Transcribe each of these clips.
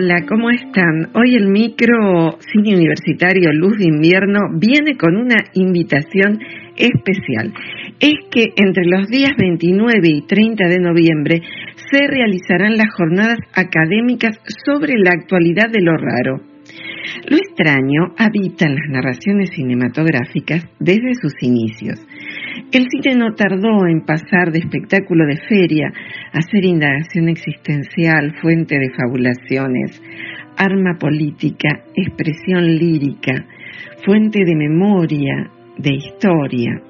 Hola, ¿cómo están? Hoy el micro cine universitario Luz de Invierno viene con una invitación especial. Es que entre los días 29 y 30 de noviembre se realizarán las jornadas académicas sobre la actualidad de lo raro. Lo extraño habita en las narraciones cinematográficas desde sus inicios. El cine no tardó en pasar de espectáculo de feria a ser indagación existencial, fuente de fabulaciones, arma política, expresión lírica, fuente de memoria, de historia.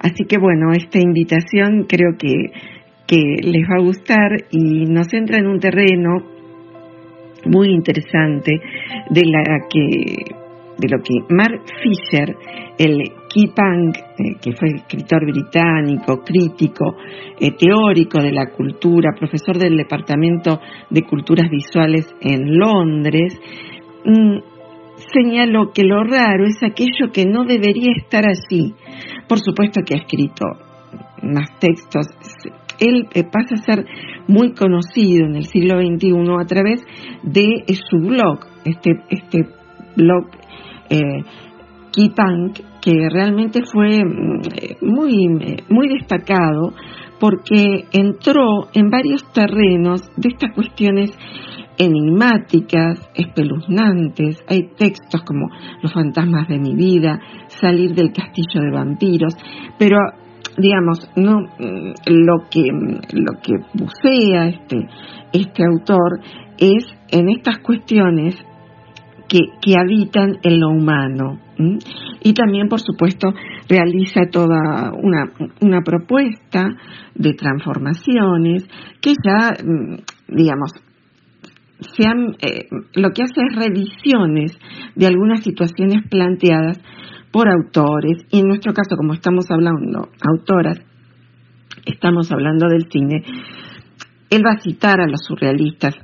Así que bueno, esta invitación creo que, que les va a gustar y nos entra en un terreno muy interesante de la que de lo que Mark Fisher, el Punk, eh, que fue escritor británico, crítico, eh, teórico de la cultura, profesor del Departamento de Culturas Visuales en Londres, mm, señaló que lo raro es aquello que no debería estar allí. Por supuesto que ha escrito más textos. Él eh, pasa a ser muy conocido en el siglo XXI a través de su blog, este, este blog eh, que realmente fue mm, muy, muy destacado porque entró en varios terrenos de estas cuestiones enigmáticas, espeluznantes. Hay textos como Los fantasmas de mi vida, Salir del castillo de vampiros, pero digamos, no mm, lo que lo que bucea este este autor es en estas cuestiones que, habitan en lo humano. Y también, por supuesto, realiza toda una, una propuesta de transformaciones que ya, mm, digamos, sean, eh, lo que hace es revisiones de algunas situaciones planteadas por autores, y en nuestro caso, como estamos hablando, autoras, estamos hablando del cine, él va a citar a los surrealistas,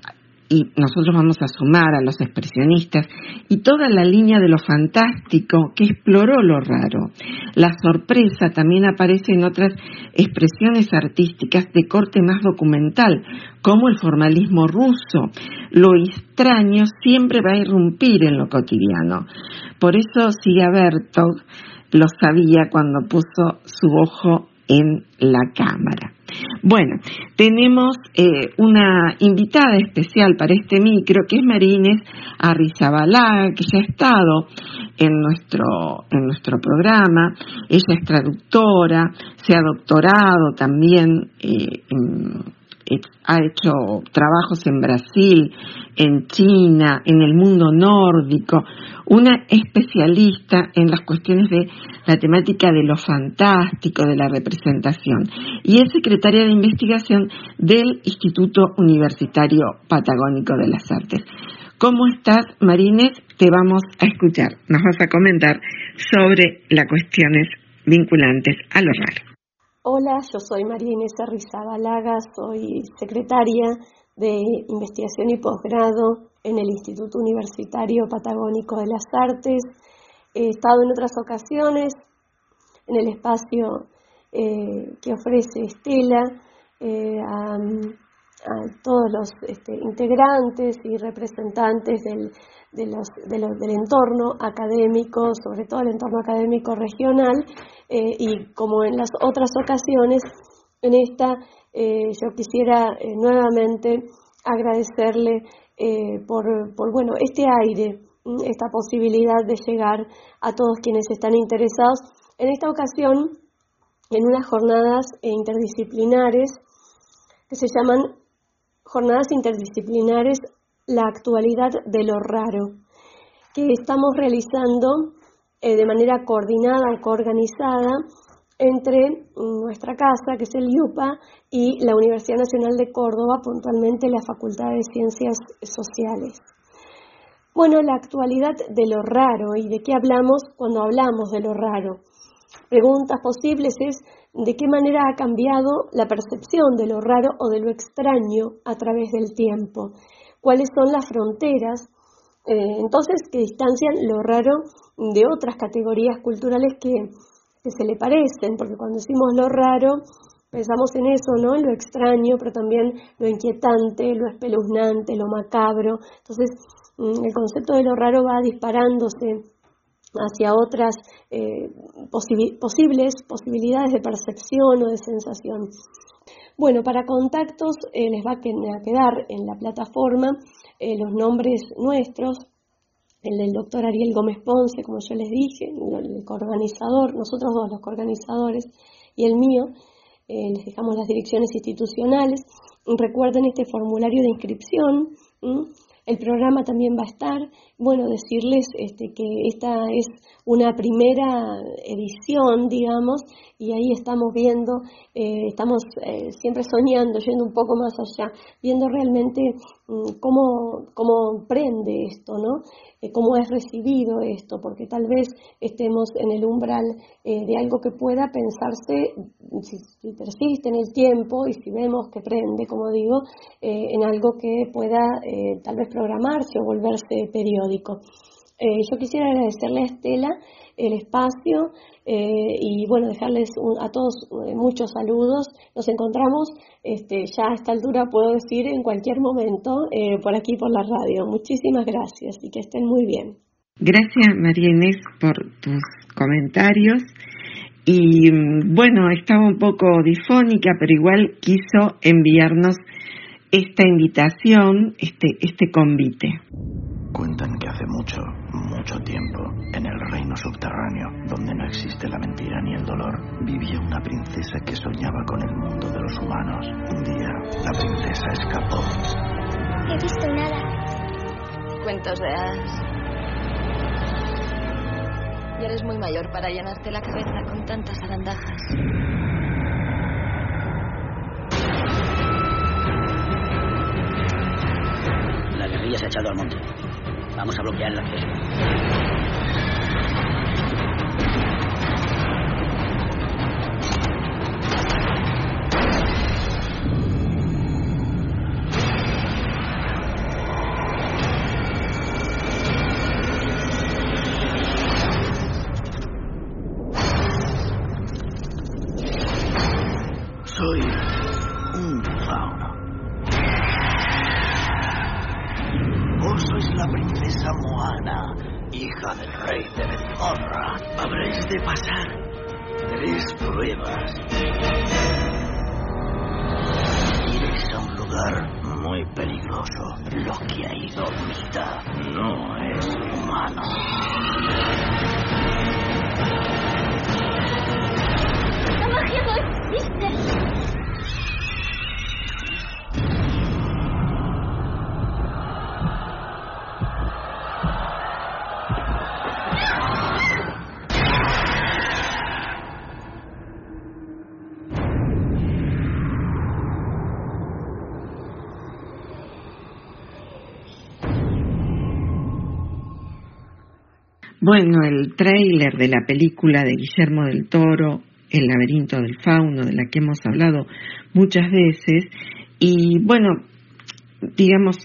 y nosotros vamos a sumar a los expresionistas y toda la línea de lo fantástico que exploró lo raro. La sorpresa también aparece en otras expresiones artísticas de corte más documental, como el formalismo ruso. Lo extraño siempre va a irrumpir en lo cotidiano. Por eso Siga Bertog lo sabía cuando puso su ojo en la cámara. Bueno, tenemos eh, una invitada especial para este micro que es Marínez Arrizabalaga, que ya ha estado en nuestro, en nuestro programa. Ella es traductora, se ha doctorado también eh, en ha hecho trabajos en Brasil, en China, en el mundo nórdico, una especialista en las cuestiones de la temática de lo fantástico, de la representación, y es secretaria de investigación del Instituto Universitario Patagónico de las Artes. ¿Cómo estás, Marines? Te vamos a escuchar. Nos vas a comentar sobre las cuestiones vinculantes a lo raro. Hola, yo soy María Inés Arrizabalaga, soy secretaria de investigación y posgrado en el Instituto Universitario Patagónico de las Artes. He estado en otras ocasiones en el espacio eh, que ofrece Estela eh, todos los este, integrantes y representantes del, del entorno académico, sobre todo el entorno académico regional, eh, y como en las otras ocasiones, en esta eh, yo quisiera eh, nuevamente agradecerle por, por, bueno, este aire, esta posibilidad de llegar a todos quienes están interesados. En esta ocasión, en unas jornadas interdisciplinares que se llaman Jornadas Interdisciplinares La actualidad de lo raro, que estamos realizando eh, de manera coordinada coorganizada entre nuestra casa, que es el IUPA, y la Universidad Nacional de Córdoba, puntualmente la Facultad de Ciencias Sociales. Bueno, la actualidad de lo raro y de qué hablamos cuando hablamos de lo raro. Preguntas posibles es de qué manera ha cambiado la percepción de lo raro o de lo extraño a través del tiempo, cuáles son las fronteras, eh, entonces que distancian lo raro de otras categorías culturales que, que se le parecen, porque cuando decimos lo raro, pensamos en eso, ¿no? Lo extraño, pero también lo inquietante, lo espeluznante, lo macabro. Entonces, mm, el concepto de lo raro va disparándose hacia otras eh, posibles posibilidades de percepción o de sensación. Bueno, para contactos eh, les va a quedar en la plataforma eh, los nombres nuestros, el del doctor Ariel Gómez Ponce, como yo les dije, el coorganizador, nosotros dos los coorganizadores, y el mío, les dejamos las direcciones institucionales. Recuerden este formulario de inscripción. El programa también va a estar. Bueno, decirles este, que esta es una primera edición, digamos, y ahí estamos viendo, eh, estamos eh, siempre soñando, yendo un poco más allá, viendo realmente cómo, cómo prende esto, ¿no? Eh, cómo es recibido esto, porque tal vez estemos en el umbral de algo que pueda pensarse, si, si, persiste en el tiempo y si vemos que prende, como digo, en algo que pueda tal vez programarse o volverse periódico. Eh, yo quisiera agradecerle a Estela el espacio eh, y bueno, dejarles a todos eh, muchos saludos. Nos encontramos este, ya a esta altura, puedo decir, en cualquier momento por aquí por la radio. Muchísimas gracias y que estén muy bien. Gracias María Inés por tus comentarios. Y mm, bueno, estaba un poco difónica, pero igual quiso enviarnos esta invitación, este, este convite. Cuentan que hace mucho, mucho tiempo, subterráneo, donde no existe la mentira ni el dolor, vivía una princesa que soñaba con el mundo de los humanos. Un día, la princesa escapó. He visto nada. Cuentos de hadas. Ya eres muy mayor para llenarte la cabeza con tantas arandajas. La guerrilla se ha echado al monte. Vamos a bloquear el acceso. Que Bueno, el tráiler de la película de Guillermo del Toro, El laberinto del fauno, de la que hemos hablado muchas veces, y bueno, digamos,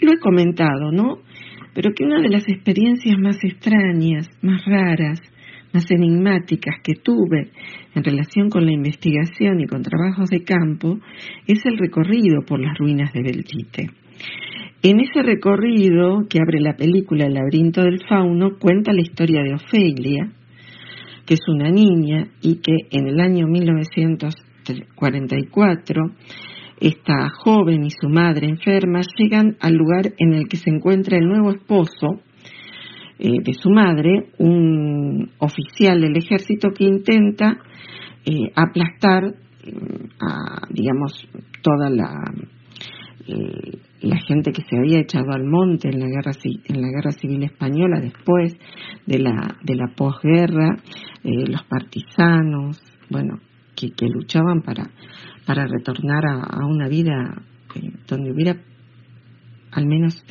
lo he comentado, ¿no? Pero que una de las experiencias más extrañas, más raras, más enigmáticas que tuve en relación con la investigación y con trabajos de campo es el recorrido por las ruinas de Belchite. En ese recorrido que abre la película El laberinto del fauno cuenta la historia de Ofelia, que es una niña y que en el año 1944 esta joven y su madre enferma llegan al lugar en el que se encuentra el nuevo esposo eh, de su madre, un oficial del ejército que intenta eh, aplastar, eh, a, digamos, toda la, la gente que se había echado al monte en la guerra en la guerra civil española después de la de la posguerra eh, los partisanos bueno que, que, luchaban para para retornar a, una vida eh, donde hubiera al menos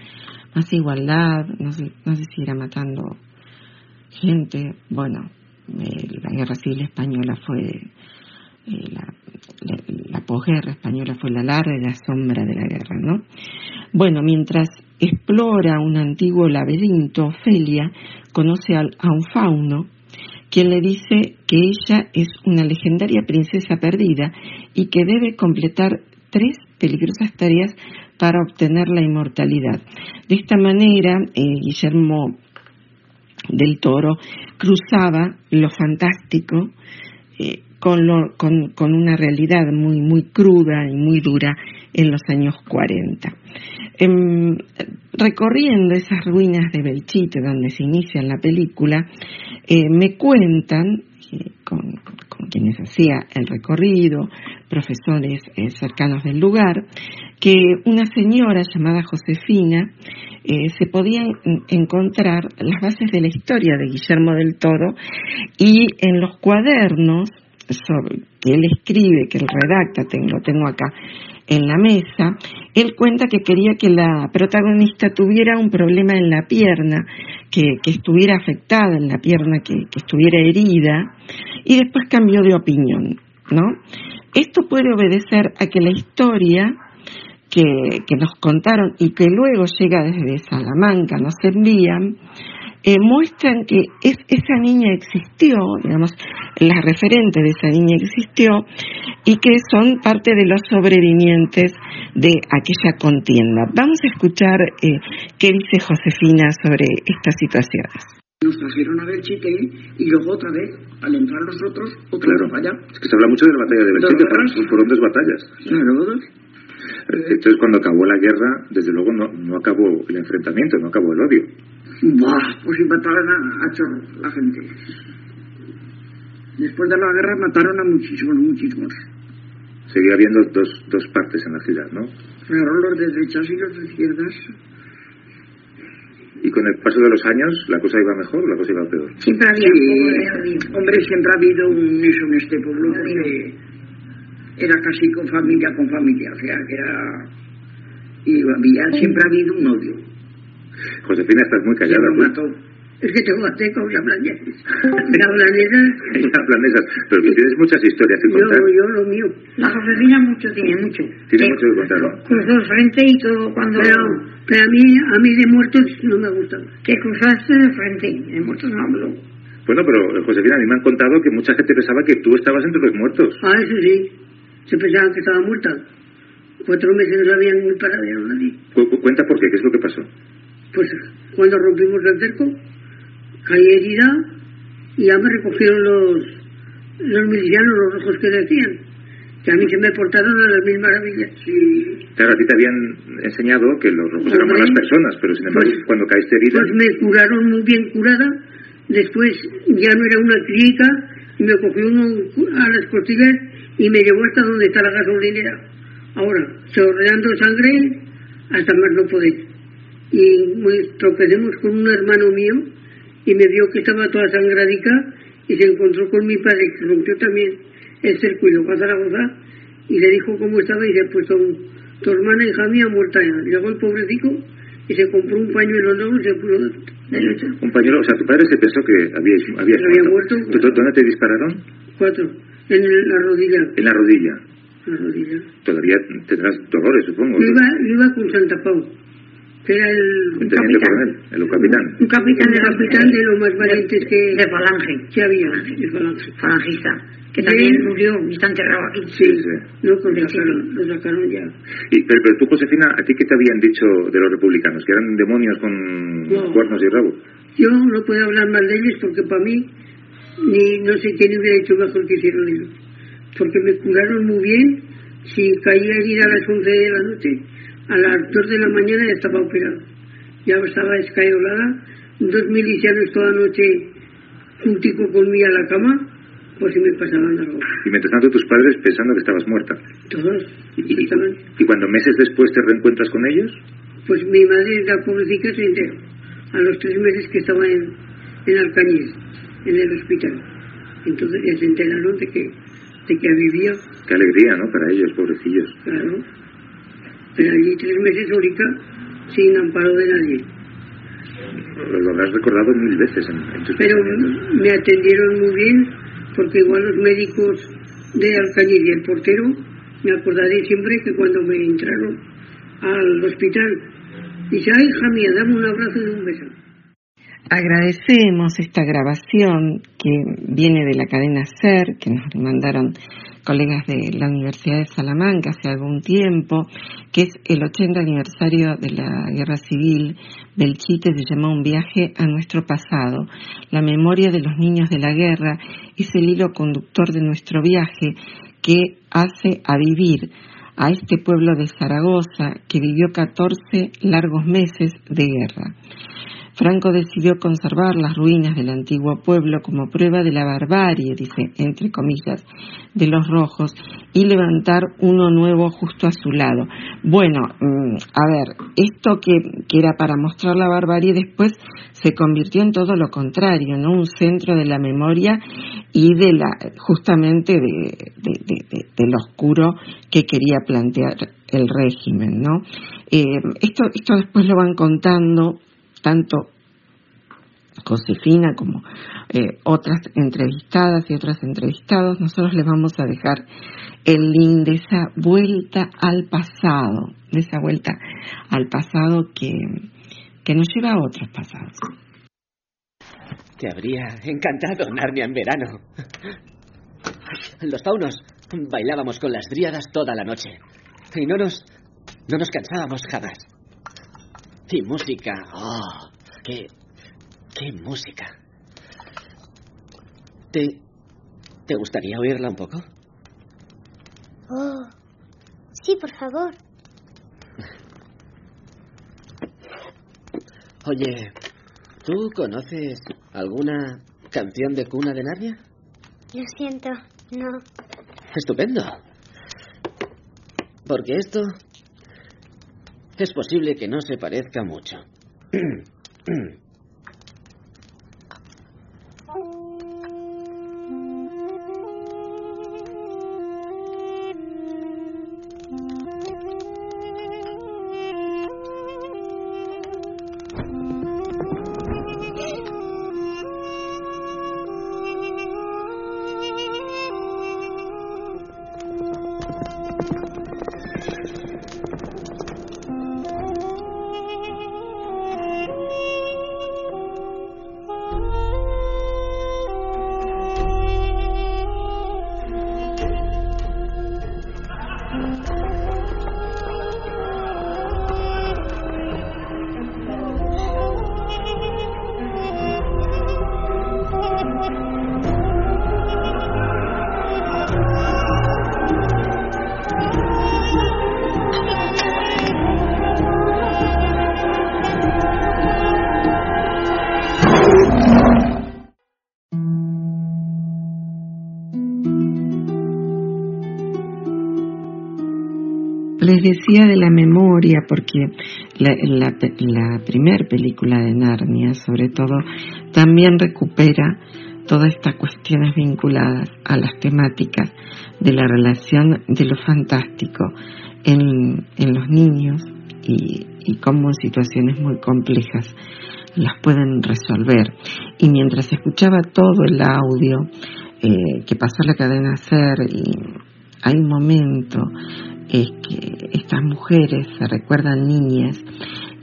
más igualdad, no sé, no sé si era matando gente. Bueno, eh, la guerra civil española fue, eh, la, la, posguerra española fue la larga sombra de la guerra, ¿no? Bueno, mientras explora un antiguo laberinto, Ofelia conoce a un fauno quien le dice que ella es una legendaria princesa perdida y que debe completar tres peligrosas tareas para obtener la inmortalidad. De esta manera, eh, Guillermo del Toro cruzaba lo fantástico eh, con, con, una realidad muy, muy cruda y muy dura en los años 40. Em, recorriendo esas ruinas de Belchite donde se inicia la película, eh, me cuentan, con, quienes hacía el recorrido, profesores eh, cercanos del lugar, que una señora llamada Josefina eh, se podían encontrar las bases de la historia de Guillermo del Toro y en los cuadernos que él escribe, que él redacta, lo tengo acá en la mesa, él cuenta que quería que la protagonista tuviera un problema en la pierna, que, estuviera afectada en la pierna, que, estuviera herida, y después cambió de opinión, ¿no? Esto puede obedecer a que la historia que, que nos contaron y que luego llega desde Salamanca, nos envían, eh, muestran que esa niña existió, digamos, la referente de esa niña existió y que son parte de los sobrevivientes de aquella contienda. Vamos a escuchar eh, qué dice Josefina sobre estas situaciones. Nos trajeron a Belchite y luego otra vez, al entrar los otros, otra claro. allá. Es que se habla mucho de la batalla de Belchite, fueron dos batallas. Claro, eh, Entonces, cuando acabó la guerra, desde luego no, no acabó el enfrentamiento, no acabó el odio. Buah, pues mataron a, chorro la gente. Después de la guerra mataron a muchísimos, muchísimos. Seguía habiendo dos, dos partes en la ciudad, ¿no? Claro, los de derechas y los de izquierdas. ¿Y con el paso de los años la cosa iba mejor o la cosa iba peor? Siempre había sí, Hombre, siempre ha habido un eso en este pueblo que era casi con familia, con familia. O sea, que era... Y había, siempre ha habido un odio. Josefina, estás muy callada. Es que tengo aztecos y hablanesas. hablanesas. hablanesas. Pero que tienes muchas historias que contar. Yo, yo lo mío. La Josefina mucho tiene, mucho. Tiene mucho que contar. Cruzó el frente y todo cuando... Pero, pero a, mí, a mí de muertos no me gusta. Que cruzaste de frente. De muertos no hablo. Bueno, pero Josefina, a mí me han contado que mucha gente pensaba que tú estabas entre los muertos. Ah, eso sí. Se pensaban que estaba muerta. Cuatro meses no sabían ni paradero nadie. cuenta por qué, ¿qué es lo que pasó? Pues cuando rompimos el cerco, caí herida y ya me recogieron los, los milicianos, los rojos que decían. Que a mí se me portaron a las mil maravillas. Claro, a ti te habían enseñado que los rojos eran buenas personas, pero sin embargo, pues, cuando caíste herida. Pues me curaron muy bien curada. Después ya no era una clínica y me cogió uno a las costillas y me llevó hasta donde está la gasolinera. Ahora, chorreando sangre hasta más no poder y tropecemos con un hermano mío y me vio que estaba toda sangradica y se encontró con mi padre que rompió también el cerco y lo a Zaragoza y le dijo cómo estaba y le pues tu, tu hermana hija mía muerta ya. Llegó el pobrecito y se compró un pañuelo nuevo y se puso Un pañuelo, o sea, tu padre se pensó que había, había, había muerto. ¿Dónde te dispararon? Cuatro, en la rodilla. En la rodilla. La rodilla. Todavía tendrás dolores, supongo. Yo iba, iba con Santa Pau que era el un capitán, el capitán. Un capitán, el capitán de los más valientes que... De Falange. Que había, de Falange. Falangista. Que también murió y está enterrado aquí. Sí, sí. No, pues lo sacaron, lo sacaron ya. Y, pero, pero, tú, Josefina, ¿a ti qué te habían dicho de los republicanos? ¿Que eran demonios con no. cuernos y rabo? Yo no puedo hablar mal de ellos porque para mí, ni no sé quién hubiera hecho mejor que hicieron ellos. Porque me curaron muy bien. Si caía herida a las 11 de la noche, a las 2 de la mañana ya estaba operado. Ya estaba escayolada. Dos milicianos toda noche juntico conmigo a la cama, por si me pasaban algo. Y mientras tanto tus padres pensando que estabas muerta. Todos. ¿Y, estaban... ¿Y cuando meses después te reencuentras con ellos? Pues mi madre, la pobrecita, se enteró. A los tres meses que estaba en, en Alcañiz, en el hospital. Entonces ya se enteraron de que, de que vivía. Qué alegría, ¿no? Para ellos, pobrecillos. Claro allí tres meses ahorita sin amparo de nadie. Lo habrás recordado mil veces en, tus Pero me atendieron muy bien, porque igual los médicos de Alcañiz y el portero, me acordaré siempre que cuando me entraron al hospital, dice, ay, hija mía, dame un abrazo y un beso. Agradecemos esta grabación que viene de la cadena SER, que nos mandaron colegas de la Universidad de Salamanca hace algún tiempo, que es el 80 aniversario de la Guerra Civil. del Chite, se llama Un viaje a nuestro pasado. La memoria de los niños de la guerra es el hilo conductor de nuestro viaje que hace a vivir a este pueblo de Zaragoza que vivió 14 largos meses de guerra. Franco decidió conservar las ruinas del antiguo pueblo como prueba de la barbarie, dice, entre comillas, de los rojos, y levantar uno nuevo justo a su lado. Bueno, mm, a ver, esto que, era para mostrar la barbarie después se convirtió en todo lo contrario, ¿no? Un centro de la memoria y de la, justamente de, de, lo oscuro que quería plantear el régimen, ¿no? Eh, esto, esto después lo van contando tanto Josefina como eh, otras entrevistadas y otros entrevistados, nosotros les vamos a dejar el link de esa vuelta al pasado, de esa vuelta al pasado que, que nos lleva a otros pasados. Te habría encantado Narnia en verano. Los faunos bailábamos con las dríadas toda la noche y no nos, no nos cansábamos jamás. Y música, oh, qué, qué música. ¿Te, te gustaría oírla un poco? Oh, sí, por favor. Oye, ¿tú conoces alguna canción de cuna de Narnia? Lo siento, no. Estupendo. Porque esto es posible que no se parezca mucho. de la memoria, porque la, la, primer película de Narnia, sobre todo, también recupera todas estas cuestiones vinculadas a las temáticas de la relación de lo fantástico en, los niños y, y cómo en situaciones muy complejas las pueden resolver. Y mientras escuchaba todo el audio eh, que pasó la cadena SER, y hay un momento es que estas mujeres se recuerdan niñas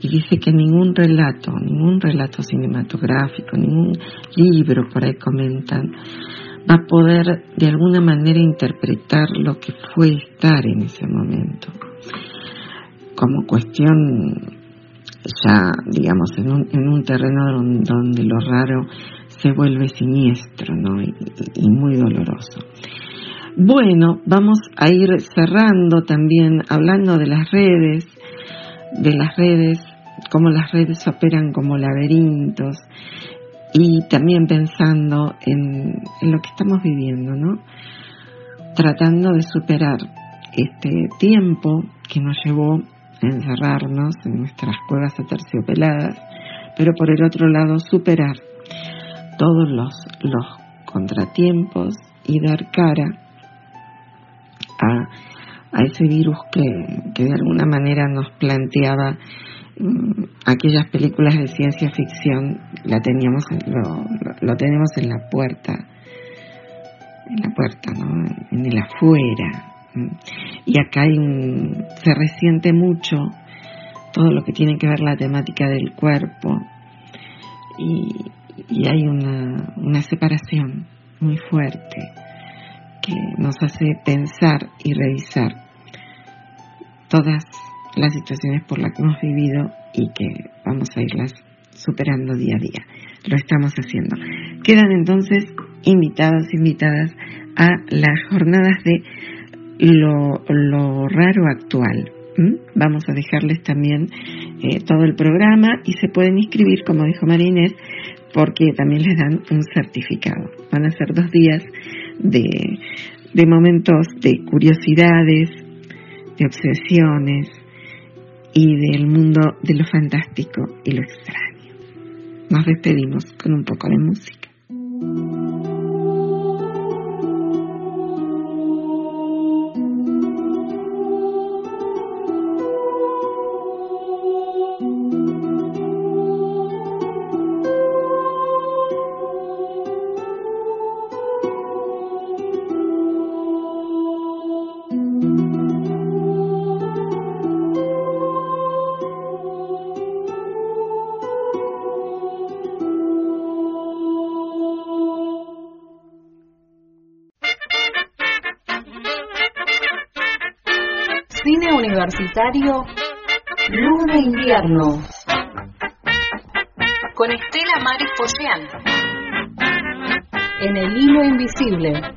y dice que ningún relato, ningún relato cinematográfico, ningún libro, por ahí comentan, va a poder de alguna manera interpretar lo que fue estar en ese momento. Como cuestión ya, digamos, en un, en un terreno donde lo raro se vuelve siniestro ¿no? y muy doloroso. Bueno, vamos a ir cerrando también hablando de las redes, de las redes, cómo las redes operan como laberintos y también pensando en, lo que estamos viviendo, ¿no? Tratando de superar este tiempo que nos llevó a encerrarnos en nuestras cuevas aterciopeladas, pero por el otro lado superar todos los, los contratiempos y dar cara a, ese virus que, de alguna manera nos planteaba mm, aquellas películas de ciencia ficción la teníamos lo, lo, tenemos en la puerta en la puerta no en el afuera. Y acá hay un, se resiente mucho todo lo que tiene que ver la temática del cuerpo y, y hay una, una separación muy fuerte que nos hace pensar y revisar todas las situaciones por las que hemos vivido y que vamos a irlas superando día a día. Lo estamos haciendo. Quedan entonces invitados, invitadas a las jornadas de lo, raro actual. Vamos a dejarles también eh, todo el programa y se pueden inscribir, como dijo Marínez, porque también les dan un certificado. Van a ser dos días de, de momentos de curiosidades, de obsesiones y del mundo de lo fantástico y lo extraño. Nos despedimos con un poco de música. Universitario de Invierno con Estela Maris Pollean en el hilo invisible.